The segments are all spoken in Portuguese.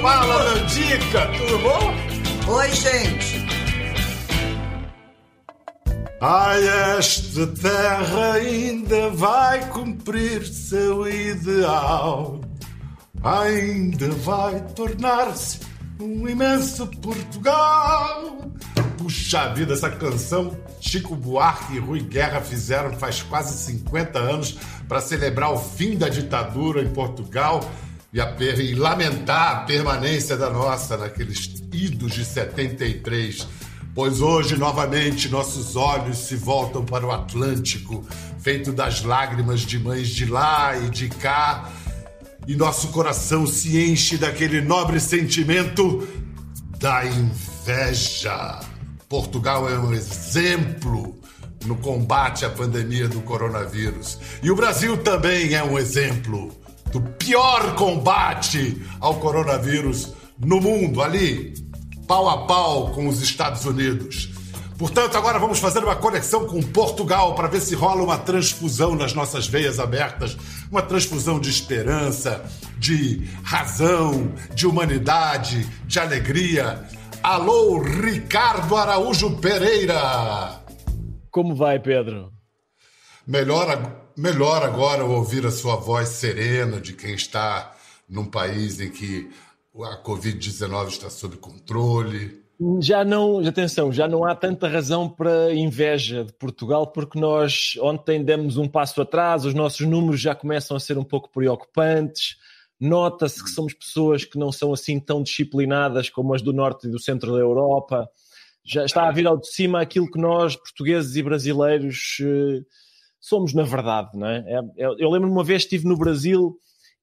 Fala, Nandica, tudo bom? Oi, gente. Ai, esta terra ainda vai cumprir seu ideal. Ainda vai tornar-se um imenso Portugal. Puxa vida, essa canção Chico Buarque e Rui Guerra fizeram faz quase 50 anos para celebrar o fim da ditadura em Portugal e, a, e lamentar a permanência da nossa naqueles idos de 73. Pois hoje, novamente, nossos olhos se voltam para o Atlântico, feito das lágrimas de mães de lá e de cá, e nosso coração se enche daquele nobre sentimento da inveja. Portugal é um exemplo no combate à pandemia do coronavírus. E o Brasil também é um exemplo do pior combate ao coronavírus no mundo, ali, pau a pau com os Estados Unidos. Portanto, agora vamos fazer uma conexão com Portugal para ver se rola uma transfusão nas nossas veias abertas uma transfusão de esperança, de razão, de humanidade, de alegria. Alô, Ricardo Araújo Pereira! Como vai, Pedro? Melhor, melhor agora ouvir a sua voz serena de quem está num país em que a Covid-19 está sob controle. Já não, atenção, já não há tanta razão para inveja de Portugal, porque nós ontem demos um passo atrás, os nossos números já começam a ser um pouco preocupantes. Nota-se que somos pessoas que não são assim tão disciplinadas como as do norte e do centro da Europa. Já está a vir ao de cima aquilo que nós, portugueses e brasileiros, eh, somos na verdade, não é? é, é eu lembro-me uma vez estive no Brasil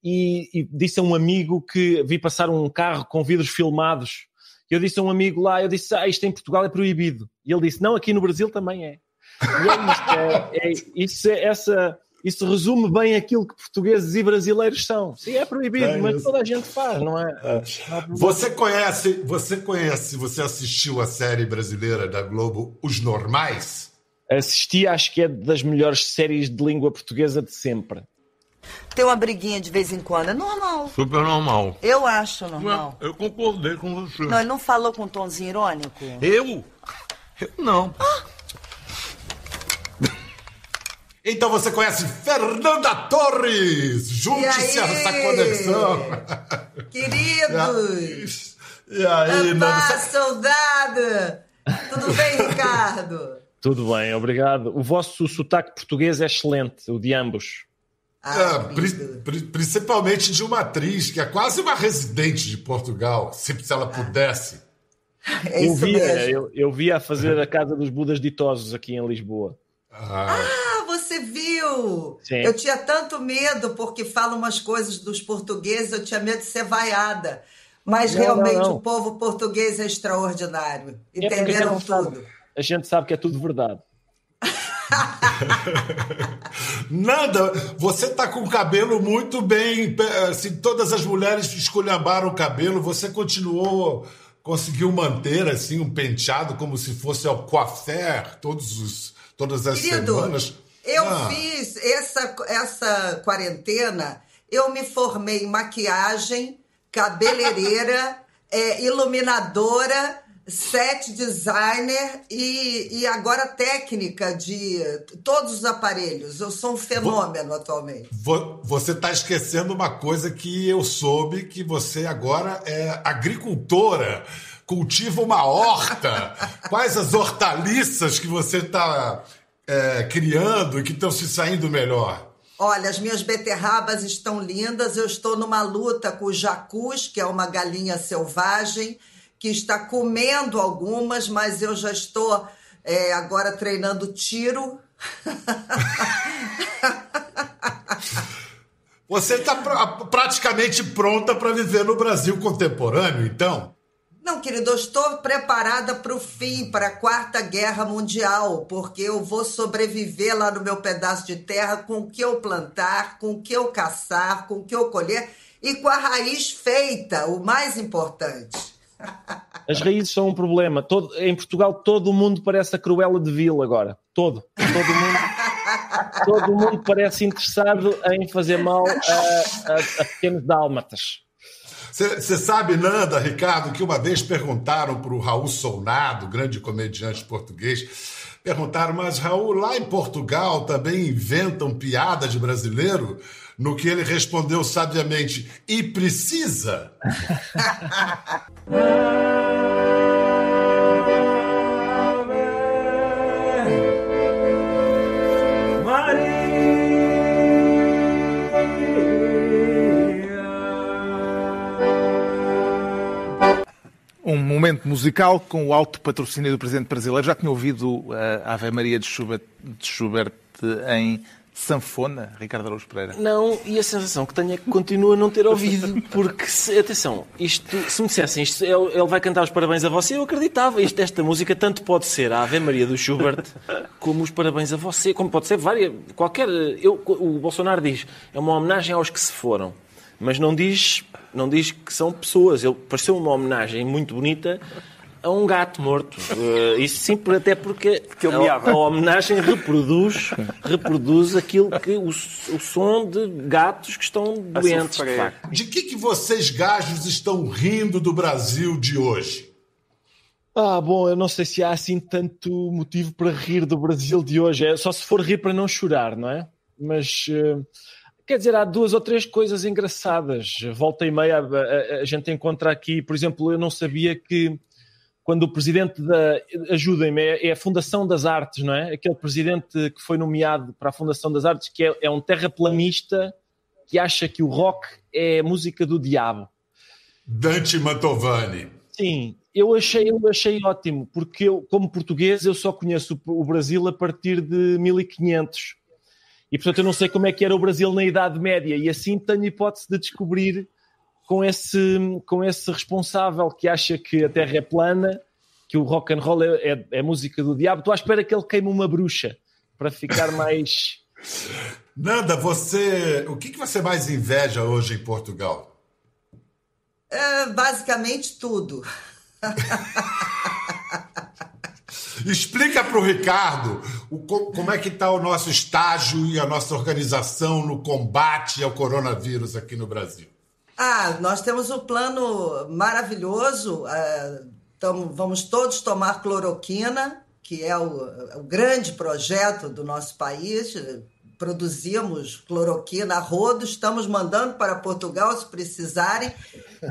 e, e, disse a um amigo que vi passar um carro com vidros filmados. Eu disse a um amigo lá, eu disse, ah, isto em Portugal é proibido. E ele disse, não, aqui no Brasil também é. E é isto, é, é, isso, é essa, isso resume bem aquilo que portugueses e brasileiros são. Sim, é proibido, é mas toda a gente faz, não é? é. Você conhece, você conhece, você assistiu a série brasileira da Globo Os Normais? Assisti, acho que é das melhores séries de língua portuguesa de sempre. Tem uma briguinha de vez em quando, é normal. Super normal. Eu acho normal. eu concordei com você. Não, ele não falou com um tomzinho irônico? Eu? Eu não. Ah. Então você conhece Fernanda Torres! Junte-se a essa conexão! Queridos! E aí, Nanda? saudade! Tudo bem, Ricardo? Tudo bem, obrigado. O vosso sotaque português é excelente, o de ambos. Ah, pri, principalmente de uma atriz que é quase uma residente de Portugal, se, se ela pudesse. É eu, via, eu, eu via a fazer a Casa dos Budas Ditosos aqui em Lisboa. Ah, ah você viu? Sim. Eu tinha tanto medo porque falam umas coisas dos portugueses, eu tinha medo de ser vaiada. Mas não, realmente não, não. o povo português é extraordinário. É Entenderam a tudo. Sabe, a gente sabe que é tudo verdade. Nada, você tá com o cabelo muito bem. Assim, todas as mulheres esculhambaram o cabelo, você continuou, conseguiu manter assim um penteado como se fosse ao coiffeur todos os, todas as Querido, semanas. Eu ah. fiz essa, essa quarentena, eu me formei em maquiagem, cabeleireira, é, iluminadora set designer e, e agora técnica de todos os aparelhos. Eu sou um fenômeno atualmente. Você está esquecendo uma coisa que eu soube que você agora é agricultora, cultiva uma horta. Quais as hortaliças que você está é, criando e que estão se saindo melhor? Olha, as minhas beterrabas estão lindas. Eu estou numa luta com o jacus, que é uma galinha selvagem que está comendo algumas, mas eu já estou é, agora treinando tiro. Você está pr praticamente pronta para viver no Brasil contemporâneo, então? Não, querido, eu estou preparada para o fim, para a Quarta Guerra Mundial, porque eu vou sobreviver lá no meu pedaço de terra com o que eu plantar, com o que eu caçar, com o que eu colher e com a raiz feita, o mais importante. As raízes são um problema. Todo, em Portugal todo mundo parece a Cruella de Vil agora. Todo. Todo mundo, todo mundo parece interessado em fazer mal a, a, a pequenos dálmatas. Você sabe, Nanda, Ricardo, que uma vez perguntaram para o Raul Solnado, grande comediante português, perguntaram, mas Raul, lá em Portugal também inventam piada de brasileiro? No que ele respondeu sabiamente, e precisa? Um momento musical com o alto patrocínio do presidente brasileiro. Já tinha ouvido a Ave Maria de Schubert, de Schubert em sanfona, Ricardo Araújo Pereira? Não, e a sensação que tenho é que continuo a não ter ouvido, porque, se, atenção, isto, se me dissessem isto, ele, ele, vai cantar os parabéns a você, eu acreditava. Isto, esta música tanto pode ser a Ave Maria do Schubert, como os parabéns a você, como pode ser várias, qualquer... Eu, o Bolsonaro diz, é uma homenagem aos que se foram mas não diz, não diz que são pessoas. Ele pareceu uma homenagem muito bonita a um gato morto. Uh, isso sim, até porque, porque a, a, homenagem reproduz, reproduz aquilo que o, o som de gatos que estão doentes. De, de que, que vocês gajos estão rindo do Brasil de hoje? Ah, bom, eu não sei se há assim tanto motivo para rir do Brasil de hoje. É só se for rir para não chorar, não é? Mas uh, Quer dizer, há duas ou três coisas engraçadas. Volta e meia a, a, a, gente encontra aqui, por exemplo, eu não sabia que quando o presidente da. Ajudem-me, é, é, a Fundação das Artes, não é? Aquele presidente que foi nomeado para a Fundação das Artes, que é, é um terraplanista que acha que o rock é música do diabo. Dante Mantovani. Sim, eu achei, eu achei ótimo, porque eu, como português, eu só conheço o Brasil a partir de 1500 e portanto eu não sei como é que era o Brasil na Idade Média, e assim tenho hipótese de descobrir com esse, com esse responsável que acha que a Terra é plana, que o rock and roll é, é, é música do diabo. Estou à espera que ele queime uma bruxa para ficar mais. Nanda, você. O que, que você mais inveja hoje em Portugal? É, basicamente tudo. Explica para o Ricardo o, como é que está o nosso estágio e a nossa organização no combate ao coronavírus aqui no Brasil. Ah, nós temos um plano maravilhoso. Tamo, vamos todos tomar cloroquina, que é o, o grande projeto do nosso país. Produzimos cloroquina a rodo, estamos mandando para Portugal se precisarem.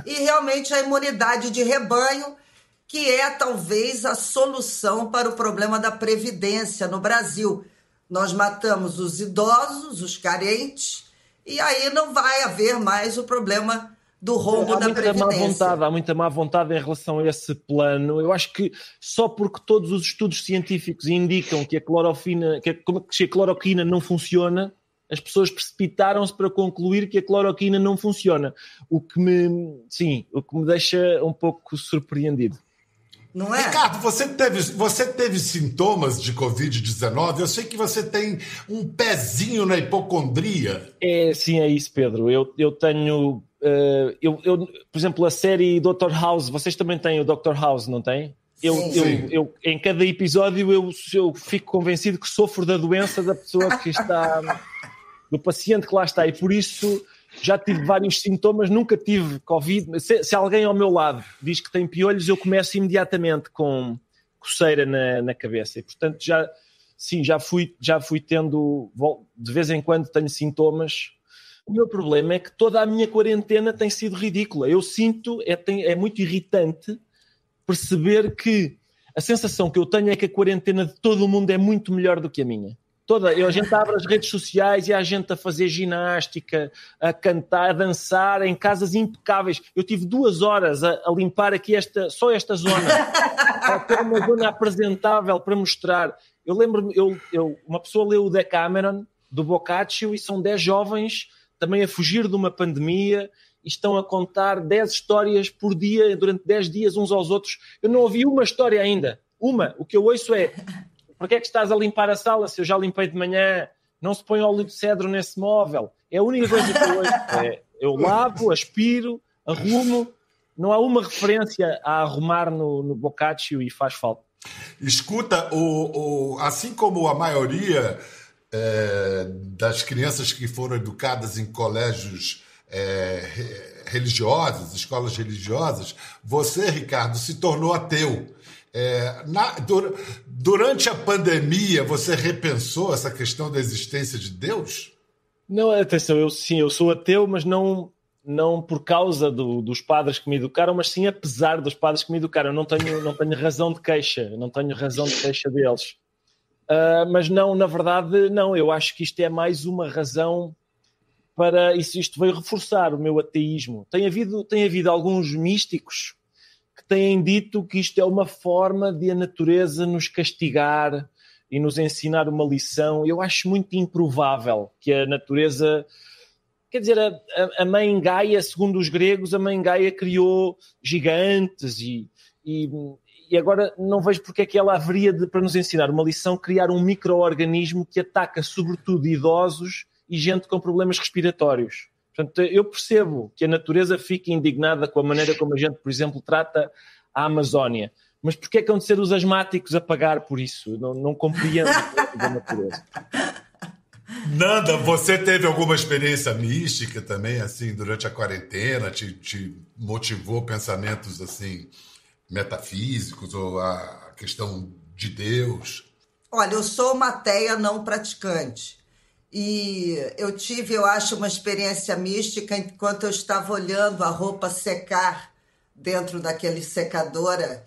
E realmente a imunidade de rebanho que é talvez a solução para o problema da previdência no Brasil. Nós matamos os idosos, os carentes, e aí não vai haver mais o problema do rombo há da muita previdência. Má vontade, há muita má vontade em relação a esse plano. Eu acho que só porque todos os estudos científicos indicam que a clorofina, que a, que a cloroquina não funciona, as pessoas precipitaram-se para concluir que a cloroquina não funciona. O que me, sim, o que me deixa um pouco surpreendido. Não é? Ricardo, você teve, você teve sintomas de Covid-19? Eu sei que você tem um pezinho na hipocondria. É, sim, é isso, Pedro. Eu, eu tenho. Uh, eu, eu, por exemplo, a série Dr. House, vocês também têm o Dr. House, não têm? Eu, sim, eu, sim. eu, em cada episódio eu, eu fico convencido que sofro da doença da pessoa que está, do paciente que lá está, e por isso já tive vários sintomas, nunca tive Covid. Se, se, alguém ao meu lado diz que tem piolhos, eu começo imediatamente com coceira na, na cabeça. E, portanto, já, sim, já fui, já fui tendo, de vez em quando tenho sintomas. O meu problema é que toda a minha quarentena tem sido ridícula. Eu sinto, é, tem, é muito irritante perceber que a sensação que eu tenho é que a quarentena de todo o mundo é muito melhor do que a minha toda. A gente abre as redes sociais e há gente a fazer ginástica, a cantar, a dançar em casas impecáveis. Eu tive duas horas a, a limpar aqui esta, só esta zona, para ter uma zona apresentável para mostrar. Eu lembro-me, eu, eu, uma pessoa leu o Decameron do Boccaccio e são dez jovens também a fugir de uma pandemia e estão a contar dez histórias por dia durante dez dias uns aos outros. Eu não ouvi uma história ainda. Uma. O que eu ouço é para que é que estás a limpar a sala se eu já limpei de manhã? Não se põe óleo de cedro nesse móvel. É a única coisa que eu. É, eu lavo, aspiro, arrumo. Não há uma referência a arrumar no, no Boccaccio e faz falta. Escuta, o, o, assim como a maioria é, das crianças que foram educadas em colégios é, religiosas, escolas religiosas, você, Ricardo, se tornou ateu. É, na, dur, durante a pandemia, você repensou essa questão da existência de Deus? Não, atenção, eu sim, eu sou ateu, mas não, não por causa do, dos padres que me educaram, mas sim apesar dos padres que me educaram. Eu não tenho, não tenho razão de queixa, não tenho razão de queixa deles. Uh, mas não, na verdade, não. Eu acho que isto é mais uma razão para isso. Isto veio reforçar o meu ateísmo. Tem havido, tem havido alguns místicos que têm dito que isto é uma forma de a natureza nos castigar e nos ensinar uma lição. Eu acho muito improvável que a natureza. Quer dizer, a, a mãe Gaia, segundo os gregos, a mãe Gaia criou gigantes e, e, e agora não vejo porque é que ela haveria de, para nos ensinar uma lição, criar um micro-organismo que ataca sobretudo idosos e gente com problemas respiratórios. Portanto, eu percebo que a natureza fique indignada com a maneira como a gente, por exemplo, trata a Amazónia. Mas porquê é que hão de ser os asmáticos a pagar por isso? Não, não compreendo a natureza. Nanda, você teve alguma experiência mística também, assim, durante a quarentena? Te, te motivou pensamentos, assim, metafísicos ou a questão de Deus? Olha, eu sou uma ateia não praticante. E eu tive, eu acho, uma experiência mística enquanto eu estava olhando a roupa secar dentro daquele secadora.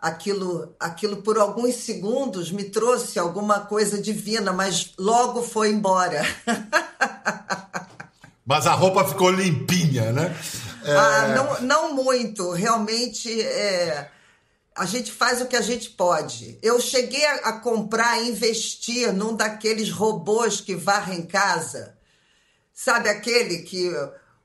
Aquilo, aquilo por alguns segundos me trouxe alguma coisa divina, mas logo foi embora. Mas a roupa ficou limpinha, né? É... Ah, não, não muito. Realmente, é... a gente faz o que a gente pode. Eu cheguei a, a comprar, investir num daqueles robôs que varrem casa. Sabe aquele que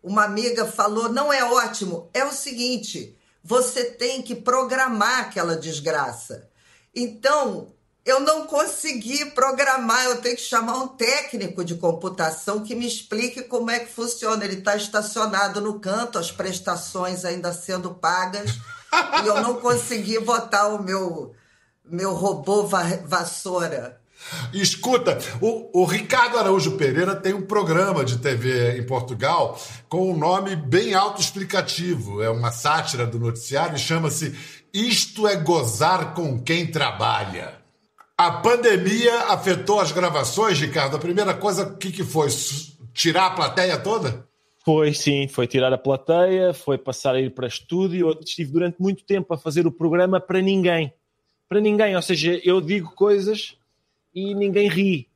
uma amiga falou, não é ótimo. É o seguinte, você tem que programar aquela desgraça. Então, eu não consegui programar, eu tenho que chamar um técnico de computação que me explique como é que funciona. Ele está estacionado no canto, as prestações ainda sendo pagas, e eu não consegui botar o meu, meu robô vassoura. Escuta, o, o, Ricardo Araújo Pereira tem um programa de TV em Portugal com um nome bem autoexplicativo. É uma sátira do noticiário e chama-se Isto é Gozar com Quem Trabalha. A pandemia afetou as gravações, Ricardo? A primeira coisa, o que, que foi? Tirar a plateia toda? Foi, sim, foi tirar a plateia, foi passar a ir para estúdio. Eu estive durante muito tempo a fazer o programa para ninguém. Para ninguém, ou seja, eu digo coisas e ninguém ri.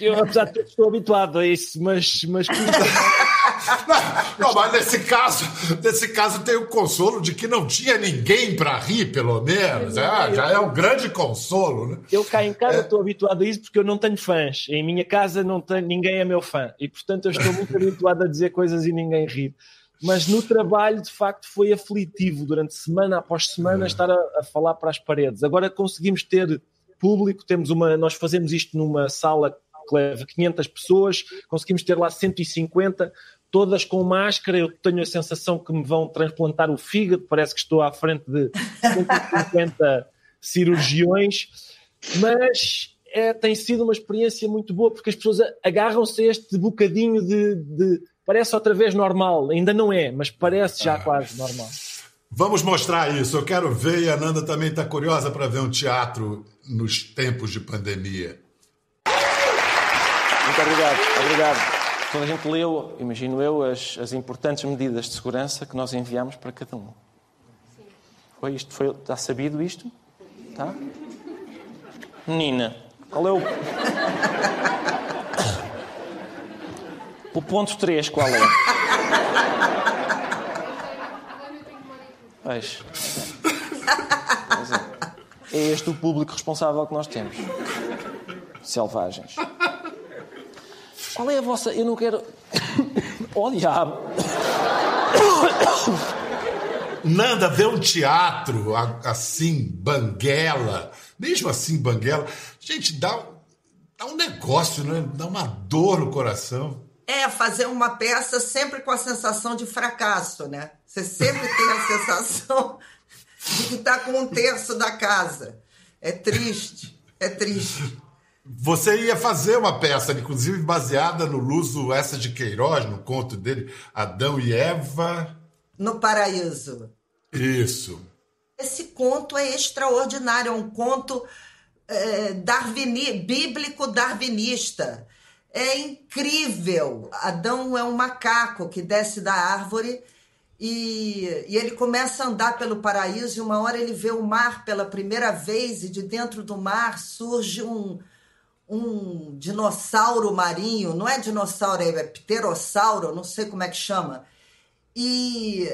Eu, apesar de ter, estou habituado a isso, mas. mas... Não, mas nesse caso, nesse caso tem o consolo de que não tinha ninguém para rir, pelo menos. É, já é um grande consolo, né? Eu cá em casa é. estou habituado a isso porque eu não tenho fãs. Em minha casa não tenho, ninguém é meu fã. E portanto eu estou muito habituado a dizer coisas e ninguém rir. Mas no trabalho, de facto, foi aflitivo durante semana após semana é. estar a, a falar para as paredes. Agora conseguimos ter público, temos uma, nós fazemos isto numa sala que leva 500 pessoas, conseguimos ter lá 150, todas com máscara. Eu tenho a sensação que me vão transplantar o fígado, parece que estou à frente de 150 cirurgiões, mas é, tem sido uma experiência muito boa porque as pessoas agarram-se a este bocadinho de, de, Parece outra vez normal, ainda não é, mas parece já ah. quase normal. Vamos mostrar isso. Eu quero ver e a Nanda também está curiosa para ver um teatro nos tempos de pandemia. Muito obrigado, obrigado toda a gente leu, imagino eu, as, as importantes medidas de segurança que nós enviamos para cada um. Sim. Foi isto? Foi, está sabido isto? Tá? Menina, qual é o. O ponto 3, qual é? Pois. É. é este o público responsável que nós temos. Selvagens. Qual é a vossa. Eu não quero. oh, diabo! Nanda, ver um teatro assim, banguela, mesmo assim, banguela, gente, dá, dá um negócio, né? Dá uma dor no coração. É, fazer uma peça sempre com a sensação de fracasso, né? Você sempre tem a sensação de que está com um terço da casa. É triste, é triste. Você ia fazer uma peça, inclusive baseada no Luso essa de Queiroz, no conto dele, Adão e Eva. No Paraíso. Isso. Esse conto é extraordinário, é um conto é, darwini, bíblico darwinista. É incrível. Adão é um macaco que desce da árvore e, e, ele começa a andar pelo paraíso e uma hora ele vê o mar pela primeira vez e de dentro do mar surge um, um dinossauro marinho, não é dinossauro, é pterossauro, não sei como é que chama. E,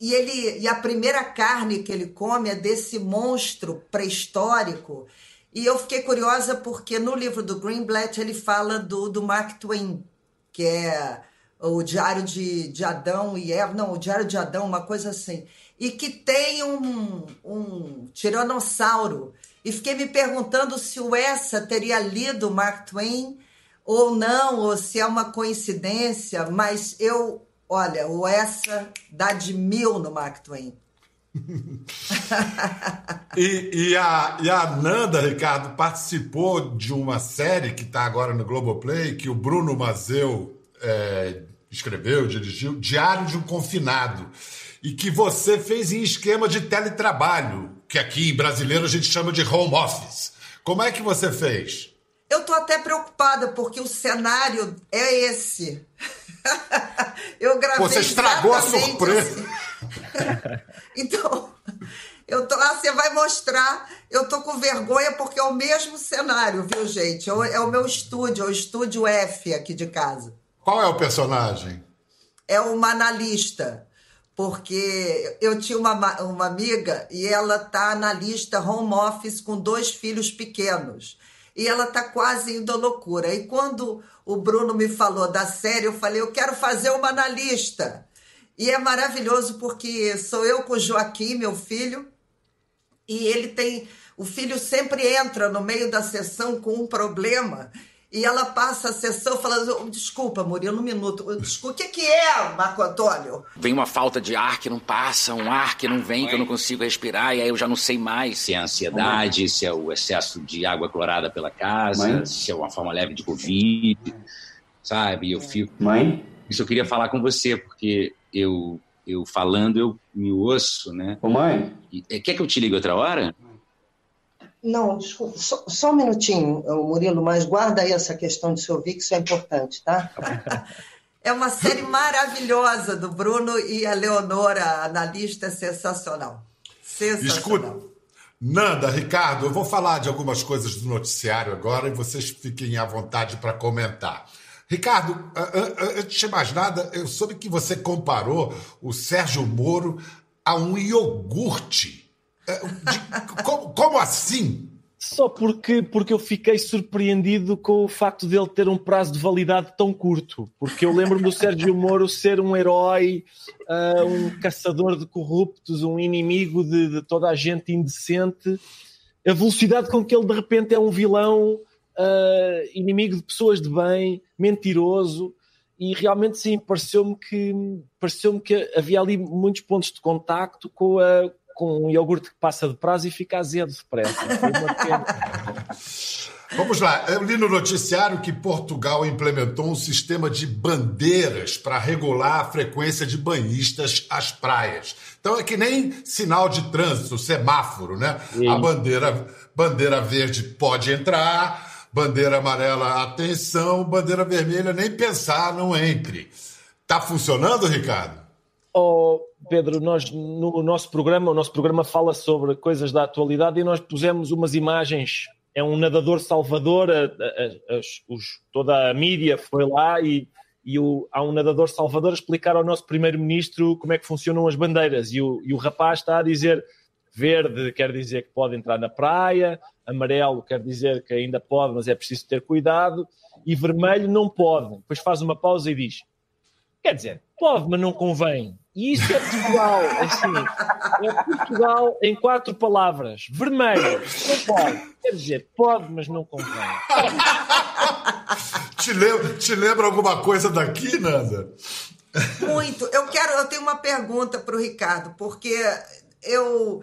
e, ele, e a primeira carne que ele come é desse monstro pré-histórico. E eu fiquei curiosa porque no livro do Greenblatt ele fala do, do Mark Twain, que é o Diário de, de Adão e Eva, não, o Diário de Adão, uma coisa assim, e que tem um, um tiranossauro. E fiquei me perguntando se o Essa teria lido Mark Twain ou não, ou se é uma coincidência, mas eu, olha, o Essa dá de mil no Mark Twain. e, e, a, e a Nanda, Ricardo, participou de uma série que está agora no Globoplay, que o Bruno Mazeu é, escreveu, dirigiu, Diário de um Confinado, e que você fez em esquema de teletrabalho, que aqui em brasileiro a gente chama de home office. Como é que você fez? Eu tô até preocupada, porque o cenário é esse. eu gravei. Você estragou a surpresa. Assim. então, eu tô, ah, você vai mostrar. Eu tô com vergonha porque é o mesmo cenário, viu, gente? É o é meu estúdio, é o estúdio F aqui de casa. Qual é o personagem? É uma analista, porque eu tinha uma, uma amiga e ela tá analista home office com dois filhos pequenos. E ela tá quase indo à loucura. E quando o Bruno me falou da série, eu falei, eu quero fazer uma analista. E é maravilhoso porque sou eu com o Joaquim, meu filho, e ele tem. O filho sempre entra no meio da sessão com um problema e ela passa a sessão falando: desculpa, Murilo, um minuto. Desculpa, o que, que é, Marco Antônio? Vem uma falta de ar que não passa, um ar que não vem, que eu não consigo respirar, e aí eu já não sei mais se é a ansiedade, se é o excesso de água clorada pela casa, Mãe? se é uma forma leve de Covid, sabe? Eu fico. Mãe? Isso eu queria falar com você, porque eu, eu falando, eu me ouço, né? Ô, mãe? E, quer que eu te ligue outra hora? Não, desculpa, só, só, um minutinho, Murilo, mas guarda aí essa questão de se ouvir, que isso é importante, tá? é uma série maravilhosa do Bruno e a Leonora, a analista, é sensacional. Sensacional. Escuta, Nanda, Ricardo, eu vou falar de algumas coisas do noticiário agora e vocês fiquem à vontade para comentar. Ricardo, antes de mais nada, eu soube que você comparou o Sérgio Moro a um iogurte. Como, como, assim? Só porque, porque eu fiquei surpreendido com o facto dele ter um prazo de validade tão curto. Porque eu lembro-me do Sérgio Moro ser um herói, uh, um caçador de corruptos, um inimigo de, de, toda a gente indecente. A velocidade com que ele de repente é um vilão, uh, inimigo de pessoas de bem, mentiroso e realmente sim, pareceu-me que, pareceu que havia ali muitos pontos de contacto com, a, com um iogurte que passa de prazo e fica azedo depressa. Vamos lá, eu li no noticiário que Portugal implementou um sistema de bandeiras para regular a frequência de banhistas às praias. Então é que nem sinal de trânsito, semáforo, né? Sim. A bandeira, bandeira verde pode entrar, bandeira amarela, atenção, bandeira vermelha, nem pensar, não entre. Tá funcionando, Ricardo? Oh, Pedro, nós no nosso programa, o nosso programa fala sobre coisas da atualidade e nós pusemos umas imagens. É um nadador salvador, a, a, a, os, toda a mídia foi lá e, e o, há um nadador salvador a explicar ao nosso primeiro-ministro como é que funcionam as bandeiras. E o, e o rapaz está a dizer: verde quer dizer que pode entrar na praia, amarelo quer dizer que ainda pode, mas é preciso ter cuidado, e vermelho não pode. Depois faz uma pausa e diz: quer dizer, pode, mas não convém. E isso é Portugal, é assim, é Portugal em quatro palavras. Vermelho, não pode. Quer dizer, pode, mas não convém. te, lembra, te lembra alguma coisa daqui, Nanda? Muito. Eu quero, eu tenho uma pergunta para o Ricardo, porque eu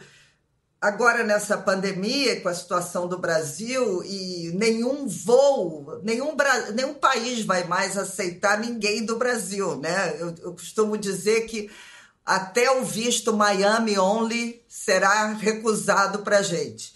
agora nessa pandemia, com a situação do Brasil, e nenhum voo, nenhum, nenhum país vai mais aceitar ninguém do Brasil, né? Eu, eu costumo dizer que até o visto Miami Only será recusado para gente.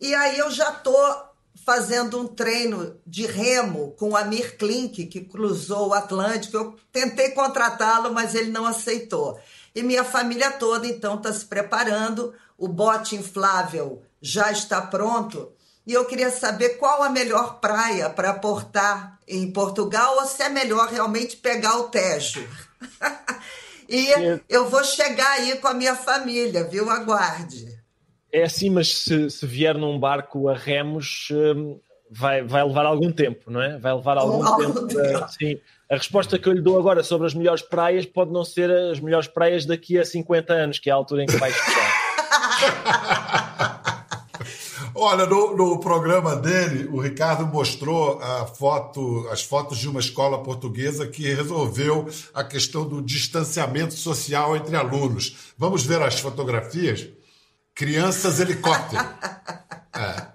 E aí eu já estou fazendo um treino de remo com Amir Klink, que cruzou o Atlântico. Eu tentei contratá-lo, mas ele não aceitou. E minha família toda, então, está se preparando. O bote inflável já está pronto. E eu queria saber qual a melhor praia para aportar em Portugal ou se é melhor realmente pegar o Tejo. e eu vou chegar aí com a minha família, viu? Aguarde. É assim, mas se, se vier num barco a remos, hum, vai, vai levar algum tempo, não é? Vai levar algum, algum tempo. tempo. sim. A resposta que eu lhe dou agora sobre as melhores praias pode não ser as melhores praias daqui a 50 anos, que é a altura em que vai chegar. Olha, no, no, programa dele, o Ricardo mostrou a foto, as fotos de uma escola portuguesa que resolveu a questão do distanciamento social entre alunos. Vamos ver as fotografias? Crianças helicóptero. É, é.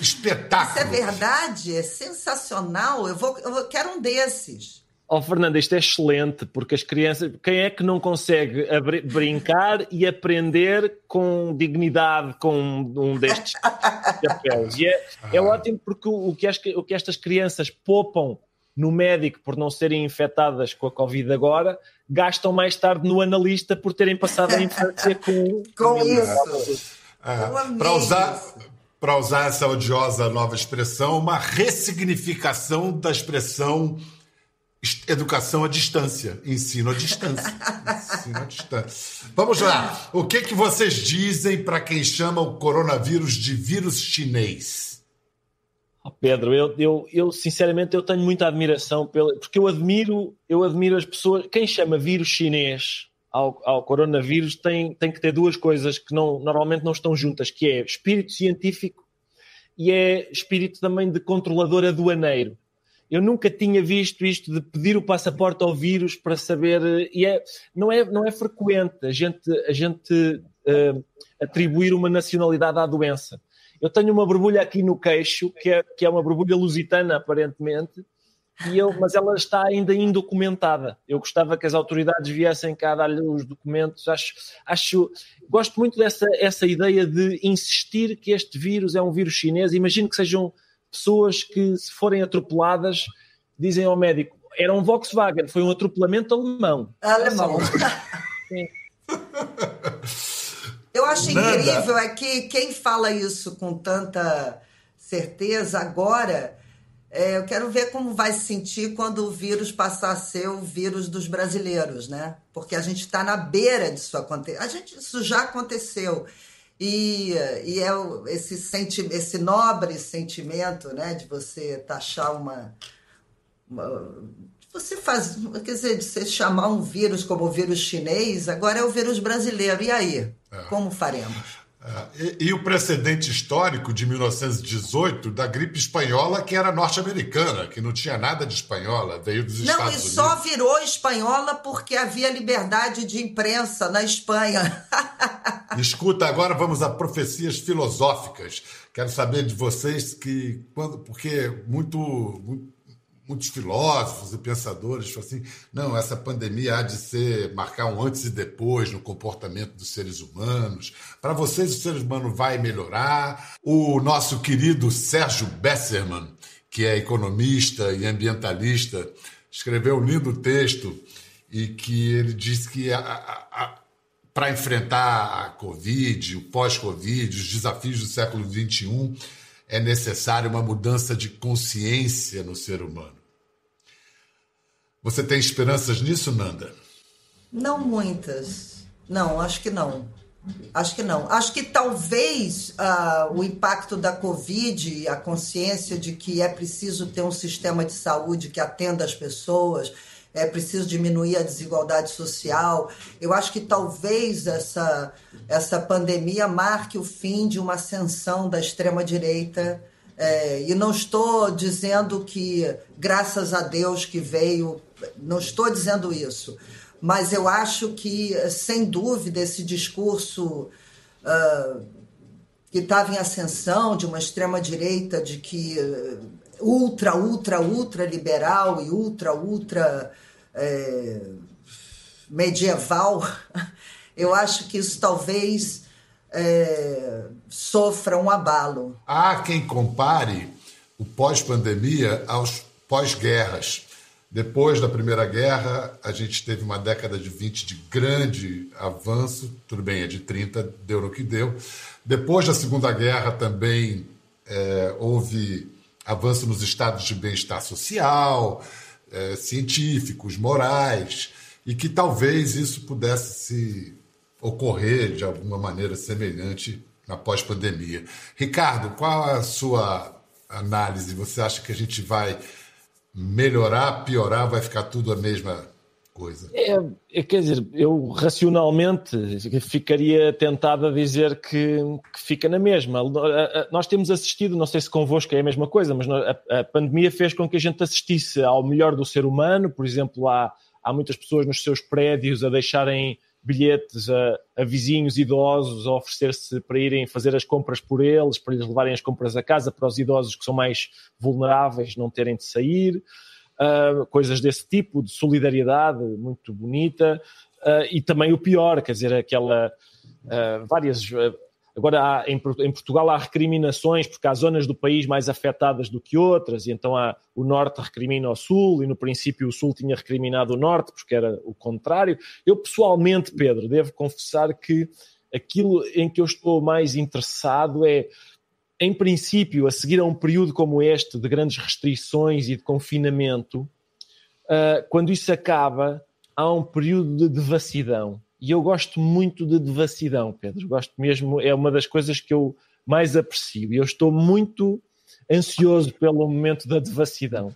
Espetáculo. Isso é verdade? É sensacional. Eu, vou, eu quero um desses. Oh, Fernando, isto é excelente, porque as crianças. Quem é que não consegue brincar e aprender com dignidade com um destes chapéus? E é, é ótimo porque o que, as, o que estas crianças poupam no médico por não serem infectadas com a Covid agora, gastam mais tarde no analista por terem passado a infância com, com isso. Ah, para usar, para usar essa odiosa nova expressão, uma ressignificação da expressão educação à distância, ensino à distância. ensino à distância. Vamos lá. O que, que vocês dizem para quem chama o coronavírus de vírus chinês? Oh, Pedro, eu, eu, eu, sinceramente eu tenho muita admiração pela, porque eu admiro, eu admiro as pessoas. Quem chama vírus chinês ao, ao coronavírus tem, tem que ter duas coisas que não, normalmente não estão juntas, que é espírito científico e é espírito também de controlador aduaneiro. Eu nunca tinha visto isto de pedir o passaporte ao vírus para saber e é, não, é, não é frequente a gente, a gente uh, atribuir uma nacionalidade à doença. Eu tenho uma borbulha aqui no queixo, que é, que é uma borbulha lusitana, aparentemente, e eu, mas ela está ainda indocumentada. Eu gostava que as autoridades viessem cá dar-lhe os documentos. Acho, acho, gosto muito dessa essa ideia de insistir que este vírus é um vírus chinês. Imagino que sejam pessoas que, se forem atropeladas, dizem ao médico: era um Volkswagen, foi um atropelamento alemão. Alemão. Sim. Eu acho Nada. incrível é que quem fala isso com tanta certeza agora, é, eu quero ver como vai se sentir quando o vírus passar a ser o vírus dos brasileiros, né? Porque a gente está na beira disso acontecer. A gente, isso já aconteceu. E, e é esse, senti esse nobre sentimento né, de você taxar uma, uma você faz, quer dizer, de você chamar um vírus como o vírus chinês, agora é o vírus brasileiro. E aí? É. Como faremos? É. E, e, o precedente histórico de 1918 da gripe espanhola, que era norte-americana, que não tinha nada de espanhola, veio dos não, Estados Unidos. Não, e só virou espanhola porque havia liberdade de imprensa na Espanha. Escuta, agora vamos a profecias filosóficas. Quero saber de vocês que, quando, porque muito, muito muitos filósofos e pensadores falam assim: não, essa pandemia há de ser marcar um antes e depois no comportamento dos seres humanos. Para vocês, o ser humano vai melhorar. O nosso querido Sérgio Besserman, que é economista e ambientalista, escreveu um lindo texto e que ele diz que para enfrentar a Covid, o pós-Covid, os desafios do século XXI, é necessária uma mudança de consciência no ser humano. Você tem esperanças nisso, Nanda? Não muitas. Não, acho que não. Acho que não. Acho que talvez uh, o impacto da Covid, a consciência de que é preciso ter um sistema de saúde que atenda as pessoas, é preciso diminuir a desigualdade social. Eu acho que talvez essa, essa pandemia marque o fim de uma ascensão da extrema-direita é, e não estou dizendo que, graças a Deus que veio, não estou dizendo isso, mas eu acho que, sem dúvida, esse discurso uh, que estava em ascensão de uma extrema-direita de que ultra, ultra, ultra liberal e ultra, ultra é, medieval, eu acho que isso talvez é, sofra um abalo. Há quem compare o pós-pandemia aos pós-guerras. Depois da Primeira Guerra, a gente teve uma década de 20 de grande avanço, tudo bem, é de 30, deu no que deu. Depois da Segunda Guerra também é, houve avanço nos estados de bem-estar social, é, científicos, morais, e que talvez isso pudesse ocorrer de alguma maneira semelhante na pós-pandemia. Ricardo, qual a sua análise? Você acha que a gente vai melhorar, piorar, vai ficar tudo a mesma coisa? É, é, quer dizer, eu racionalmente ficaria tentado a dizer que, que, fica na mesma. Nós temos assistido, não sei se convosco é a mesma coisa, mas a, a pandemia fez com que a gente assistisse ao melhor do ser humano. Por exemplo, há, há muitas pessoas nos seus prédios a deixarem bilhetes a, a vizinhos idosos a oferecer-se para irem fazer as compras por eles, para lhes levarem as compras a casa, para os idosos que são mais vulneráveis não terem de sair, uh, coisas desse tipo, de solidariedade muito bonita, uh, e também o pior, quer dizer, aquela. Uh, várias Agora, há, em, em, Portugal há recriminações, porque há zonas do país mais afetadas do que outras, e então há, o Norte recrimina o Sul, e no princípio o Sul tinha recriminado o Norte, porque era o contrário. Eu, pessoalmente, Pedro, devo confessar que aquilo em que eu estou mais interessado é, em princípio, a seguir a um período como este, de grandes restrições e de confinamento, uh, quando isso acaba, há um período de devassidão e eu gosto muito de devassidão, Pedro. Gosto mesmo, é uma das coisas que eu mais aprecio. E eu estou muito ansioso pelo momento da devassidão.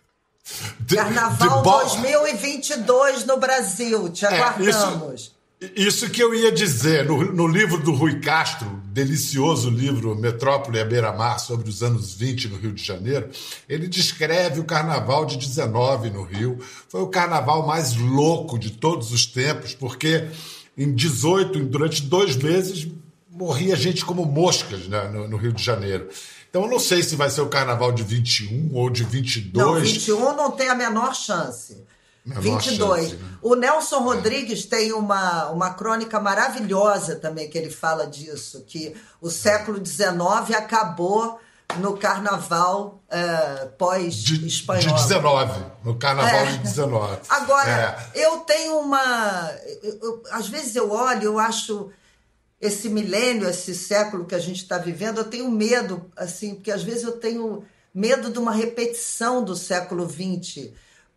De, Carnaval de bo... 2022 no Brasil, te aguardamos. É, isso, isso, que eu ia dizer, no, no, livro do Rui Castro, delicioso livro Metrópole à Beira-Mar, sobre os anos 20 no Rio de Janeiro, ele descreve o carnaval de 19 no Rio. Foi o carnaval mais louco de todos os tempos, porque em 18, durante dois meses, morria gente como moscas né, no, no, Rio de Janeiro. Então, eu não sei se vai ser o carnaval de 21 ou de 22. Não, 21 não tem a menor chance. Menor 22. Chance, né? O Nelson Rodrigues tem uma, uma crônica maravilhosa também que ele fala disso, que o século XIX acabou no carnaval uh, pós-espanhol. De, de 19, no carnaval é. de 19. Agora, é. eu tenho uma. Eu, eu, às vezes eu olho, eu acho esse milênio, esse século que a gente está vivendo, eu tenho medo, assim, porque às vezes eu tenho medo de uma repetição do século XX,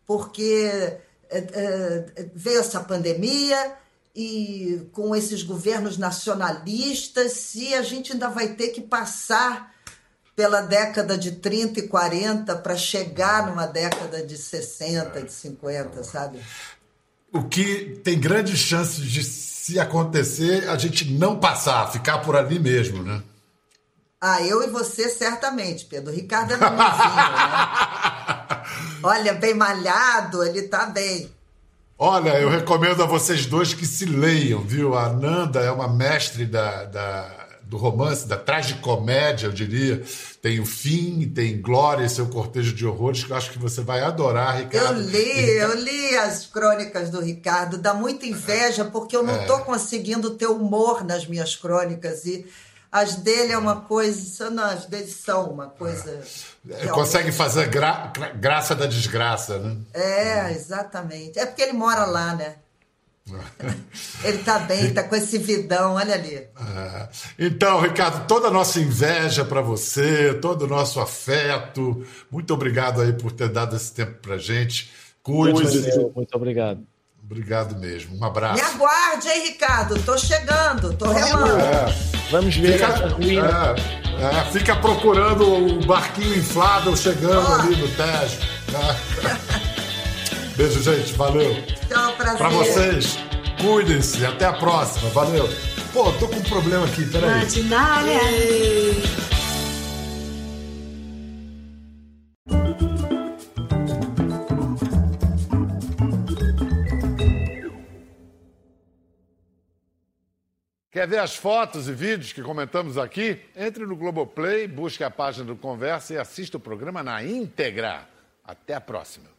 porque é, é, veio essa pandemia e com esses governos nacionalistas, se a gente ainda vai ter que passar pela década de 30 e 40 para chegar numa década de 60, de 50, sabe? O que tem grandes chances de se acontecer, a gente não passar, ficar por ali mesmo, né? Ah, eu e você certamente, Pedro. O Ricardo é novinho, né? Olha, bem malhado, ele tá bem. Olha, eu recomendo a vocês dois que se leiam, viu? A Nanda é uma mestre da, da do romance, da tragicomédia, eu diria. Tem o fim, tem Glória, seu cortejo de horrores, que eu acho que você vai adorar, Ricardo. Eu li, eu li as crônicas do Ricardo, dá muita inveja, porque eu não estou é. conseguindo ter humor nas minhas crônicas. E as dele é uma coisa, não, as dele são uma coisa. É. Consegue fazer gra, graça da desgraça, né? É, exatamente. É porque ele mora lá, né? Ele tá bem, tá com esse vidão, olha ali. É. Então, Ricardo, toda a nossa inveja para você, todo o nosso afeto. Muito obrigado aí por ter dado esse tempo pra gente. Cuide-se. Muito obrigado. Obrigado mesmo. Um abraço. Me aguarde, hein, Ricardo? Tô chegando, tô remando. É. Vamos ver fica, é, é, fica procurando o barquinho inflável chegando oh. ali no Tejo. Beijo, gente. Valeu. Tchau, prazer. Pra vocês, cuidem-se. Até a próxima. Valeu. Pô, tô com um problema aqui. Peraí. Imaginária. Quer ver as fotos e vídeos que comentamos aqui? Entre no Globoplay, busque a página do Conversa e assista o programa na íntegra. Até a próxima.